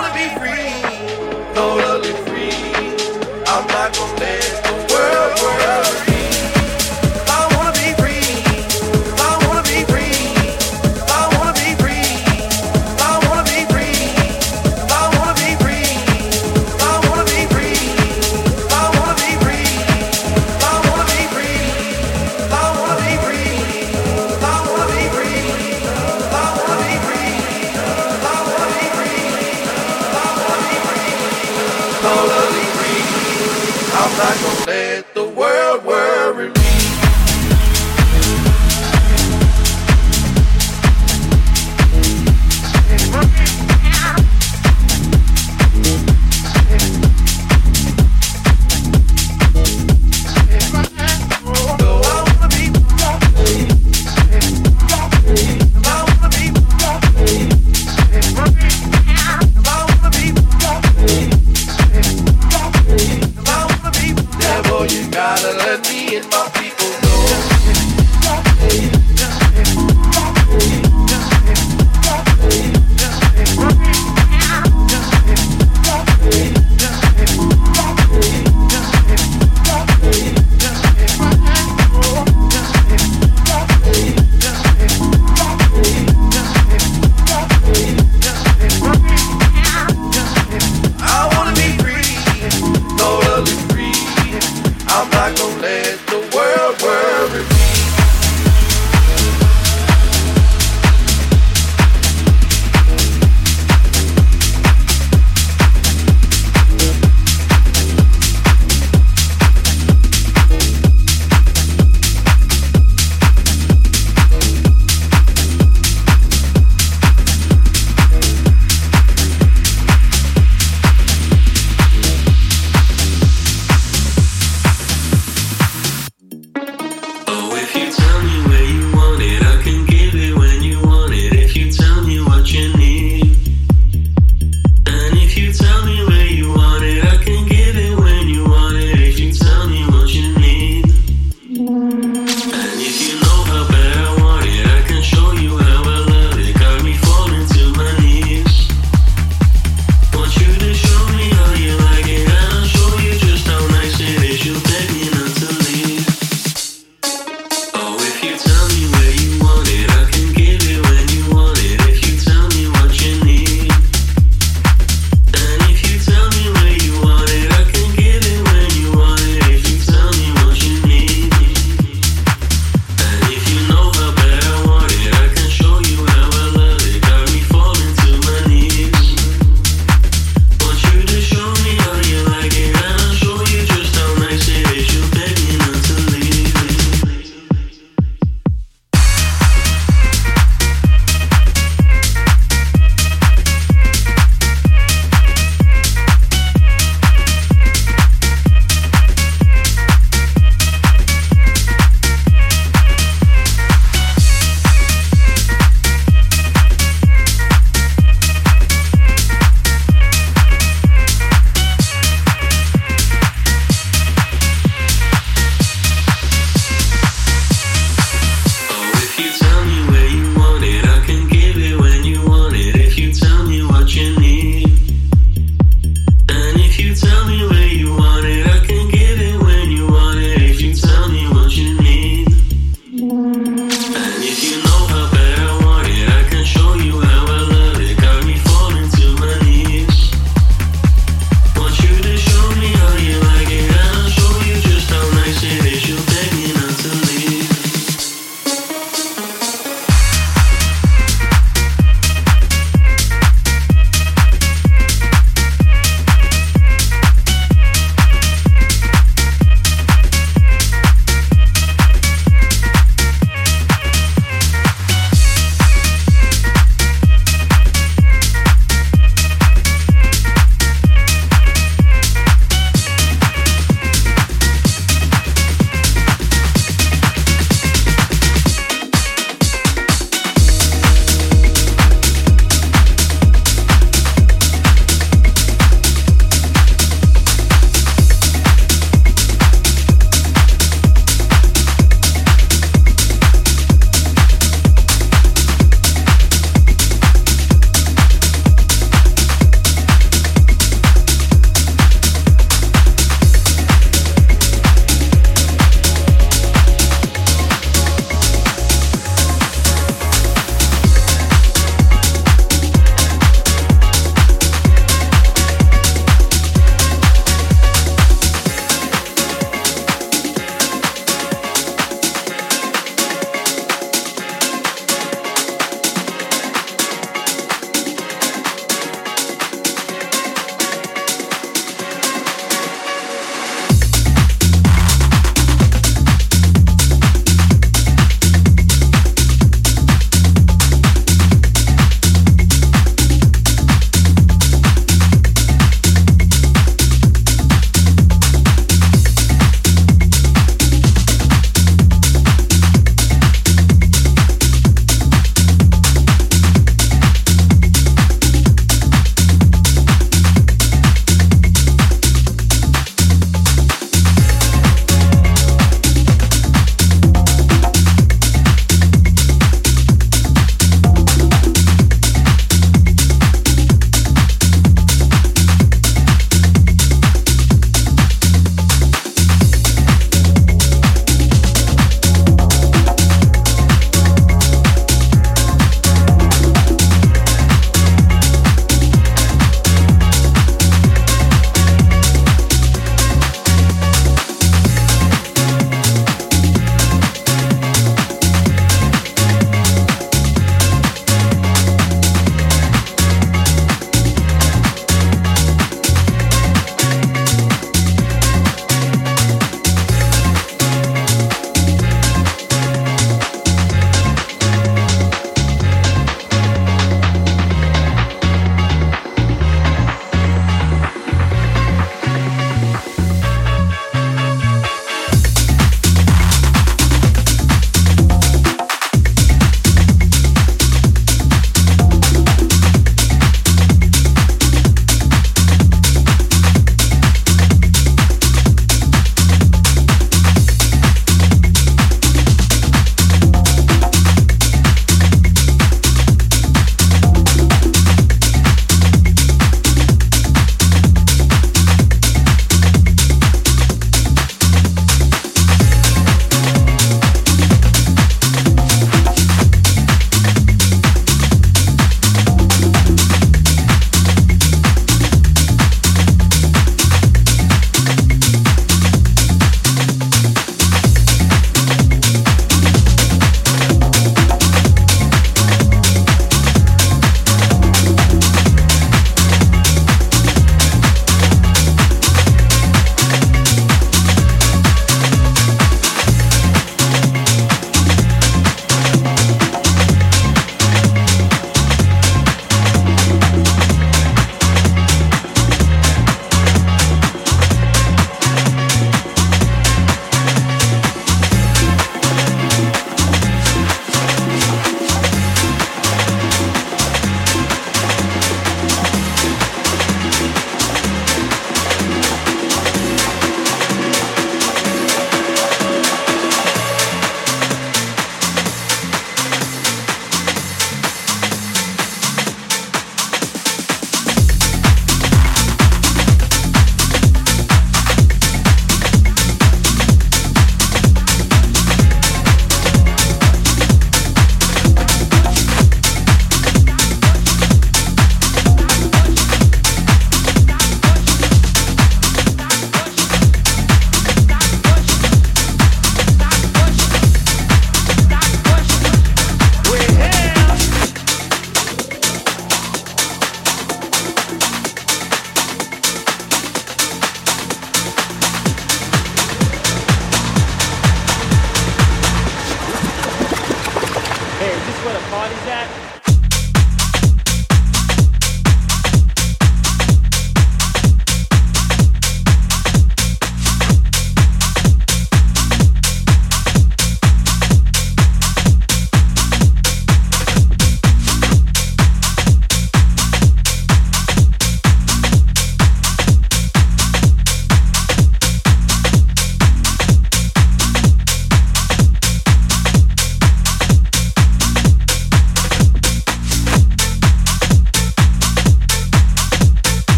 gotta be me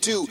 do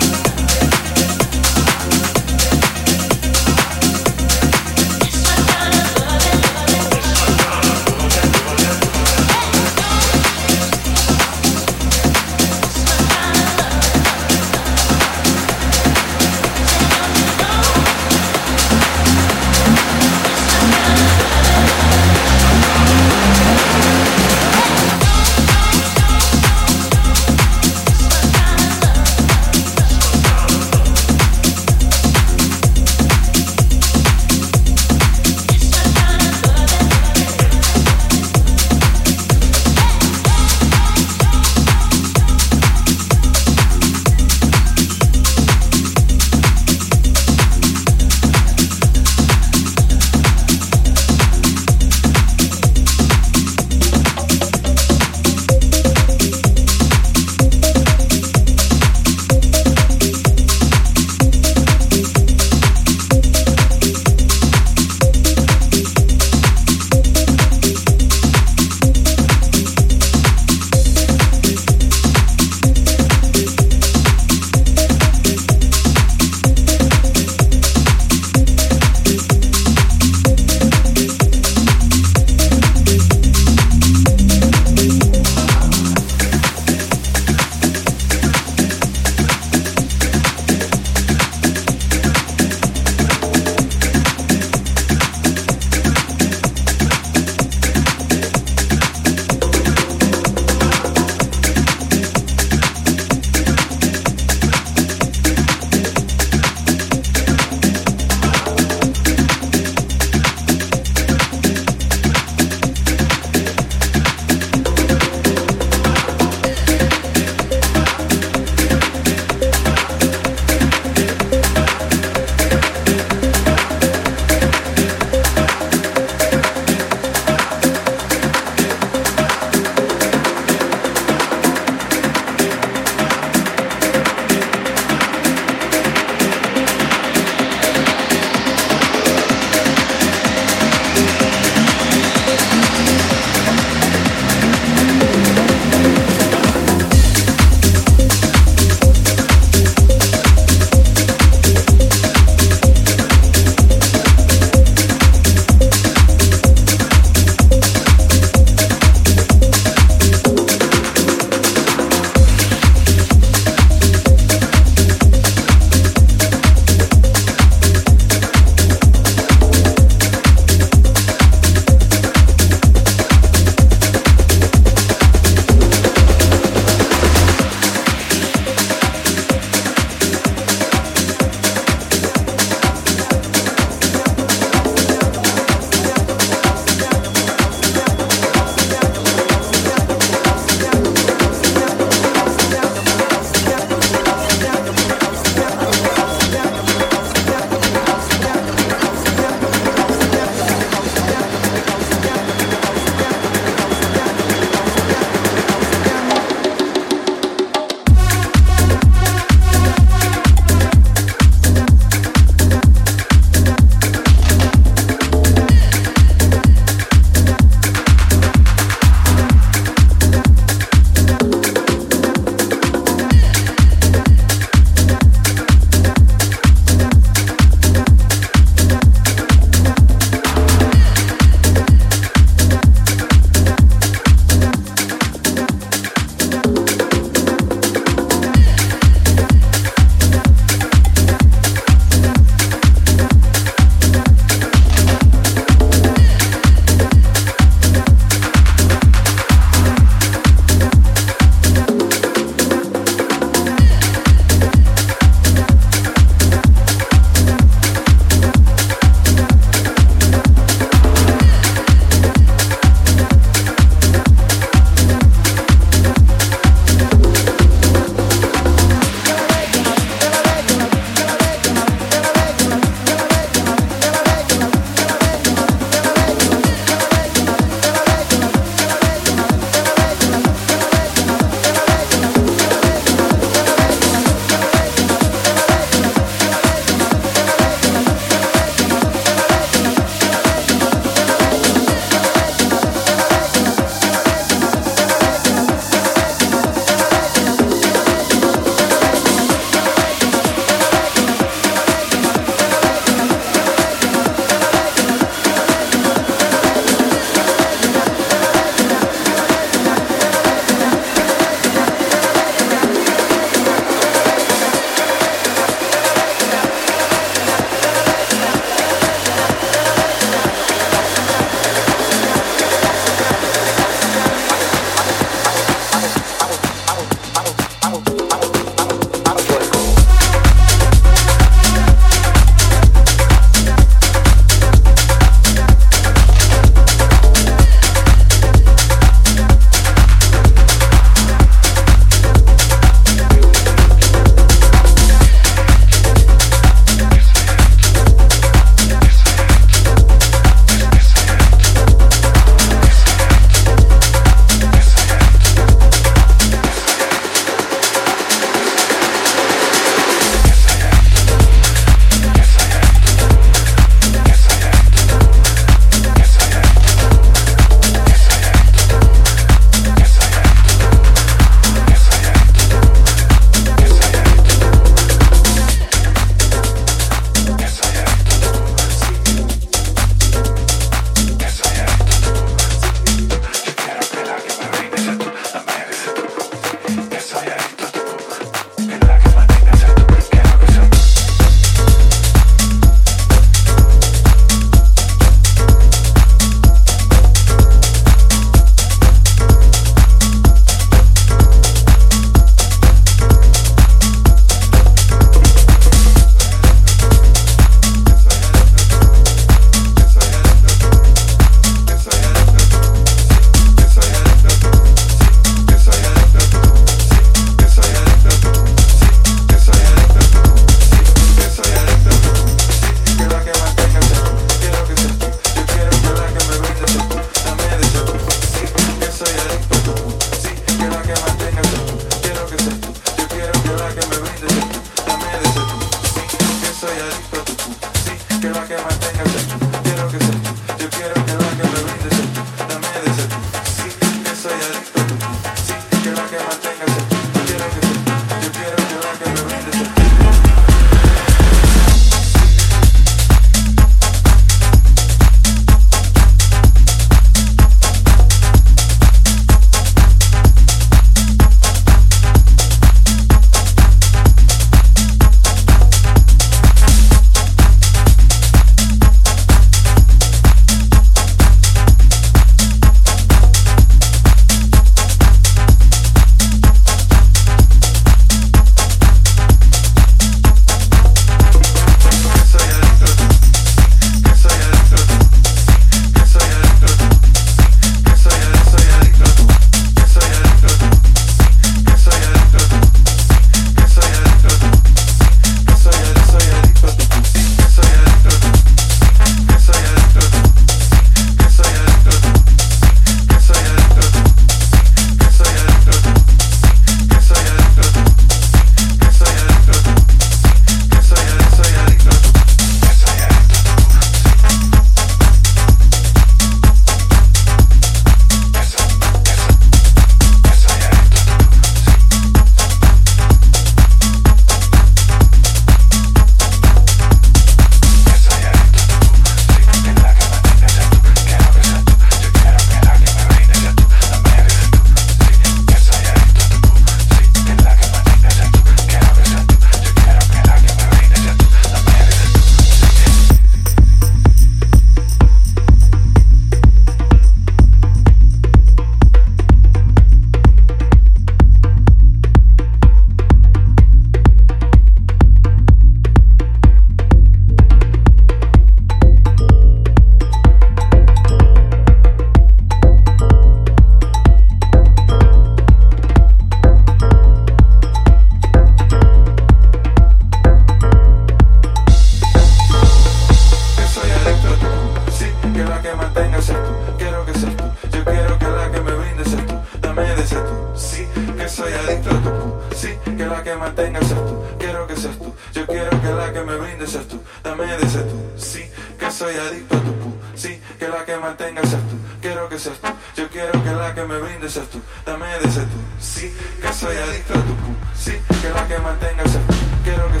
mantengas seas tú, quiero que seas tú. Yo quiero que la que me brindes tú, dame de ese tú. Sí, que soy adicto a tu pu. Sí, que la que mantengas seas tú, quiero que seas tú. Yo quiero que la que me brindes seas tú, dame de ese tú. Sí, que soy adicto a tu pu. Sí, que la que mantengas seas tú, quiero que seas tú. Yo quiero que la que me brindes seas tú, dame de ese tú. Sí, que soy adicto a tu pu. Sí, que la que mantengas seas tú, quiero que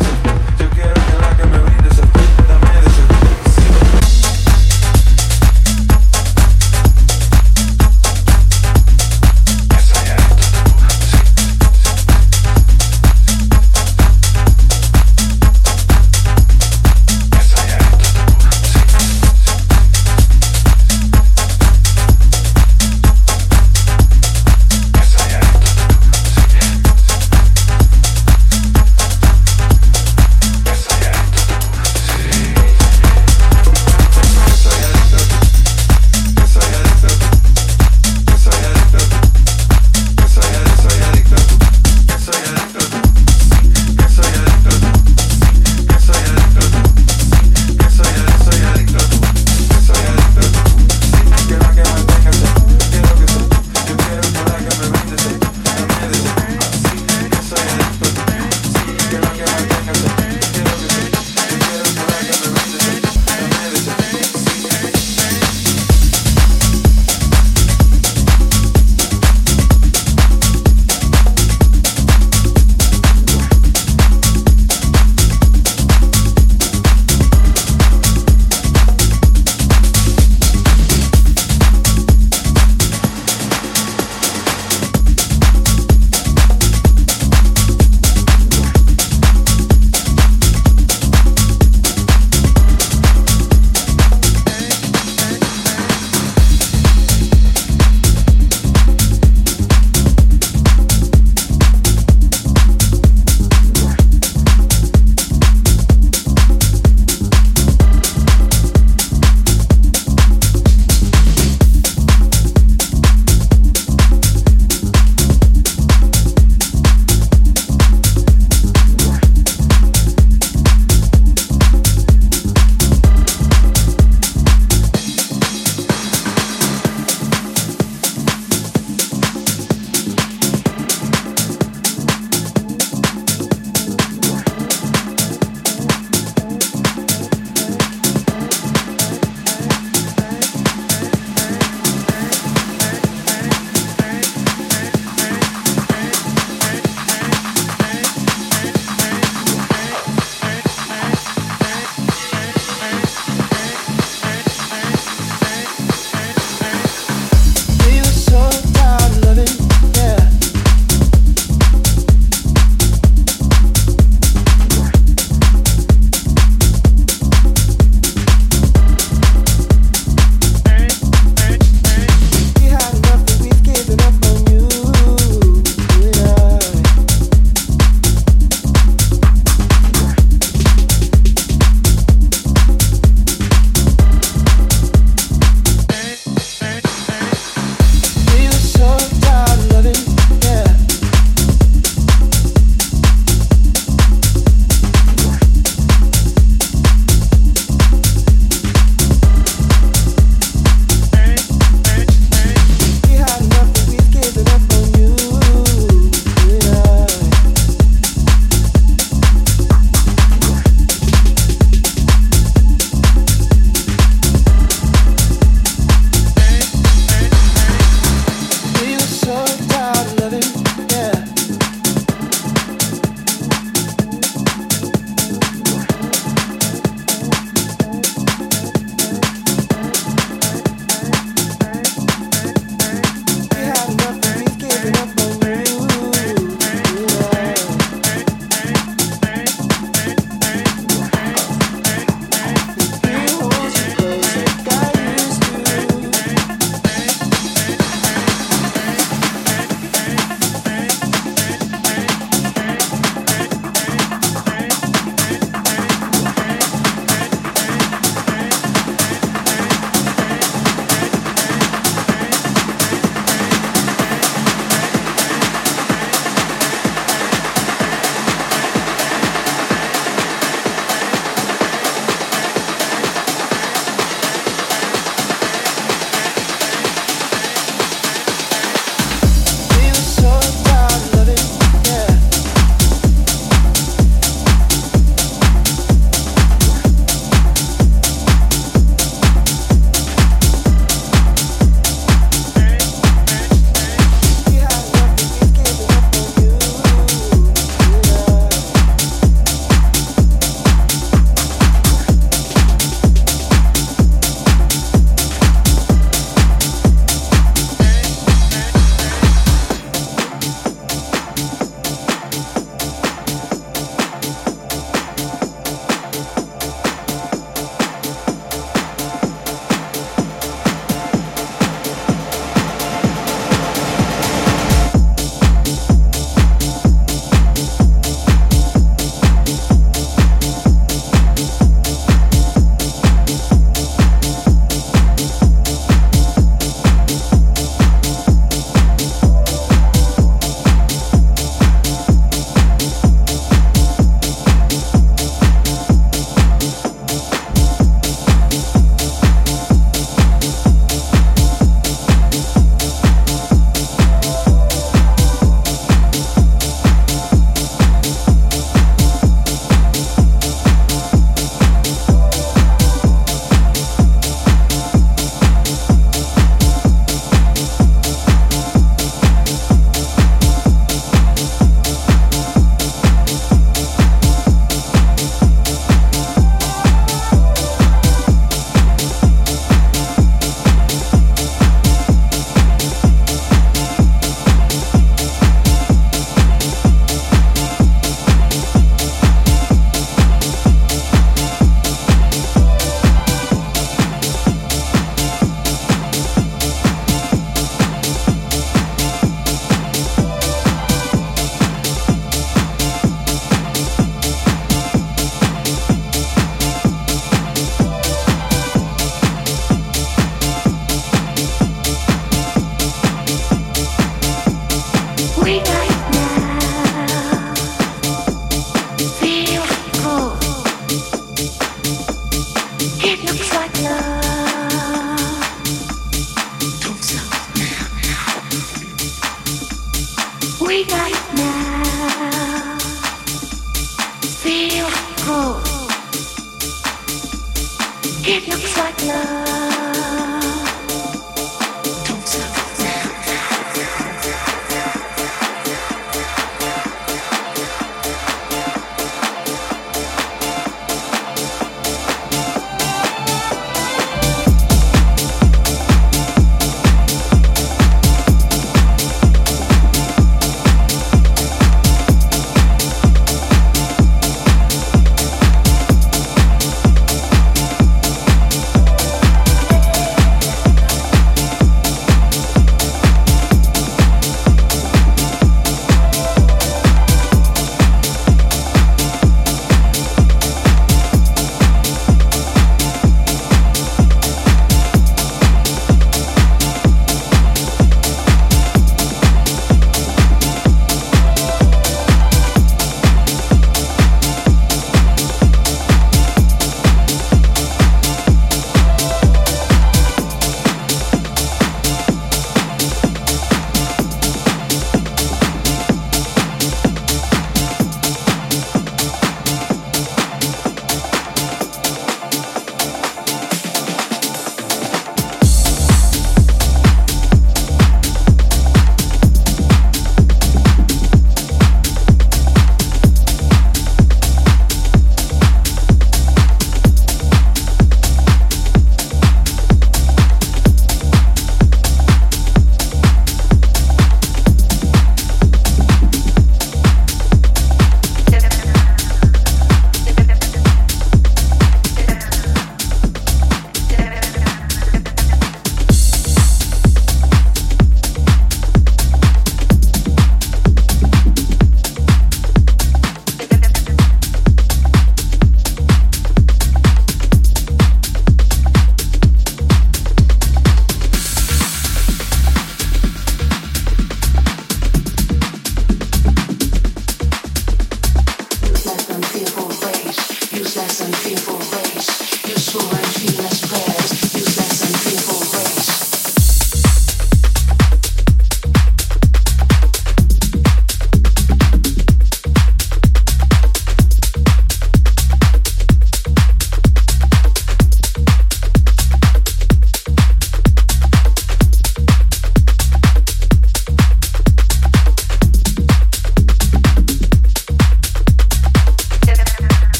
Use less and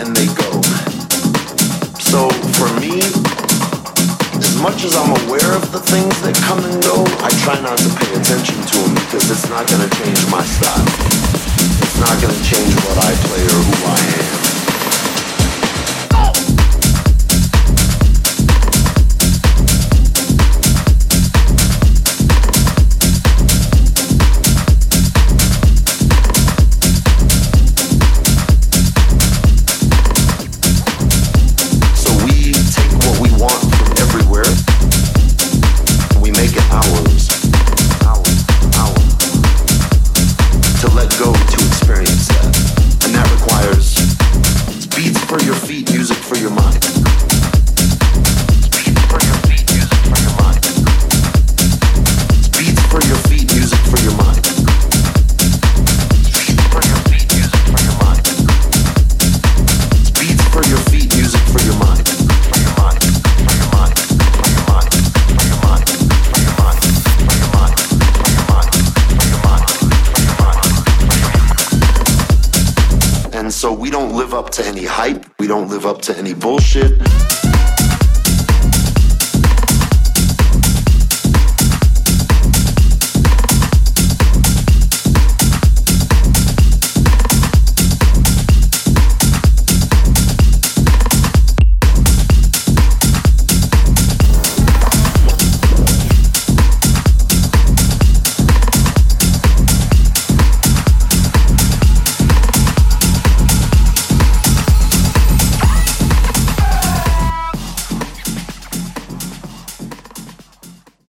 and they go. So for me, as much as I'm aware of the things that come and go, I try not to pay attention to them because it's not going to change my style. It's not going to change what I play or who I am. don't live up to any bullshit.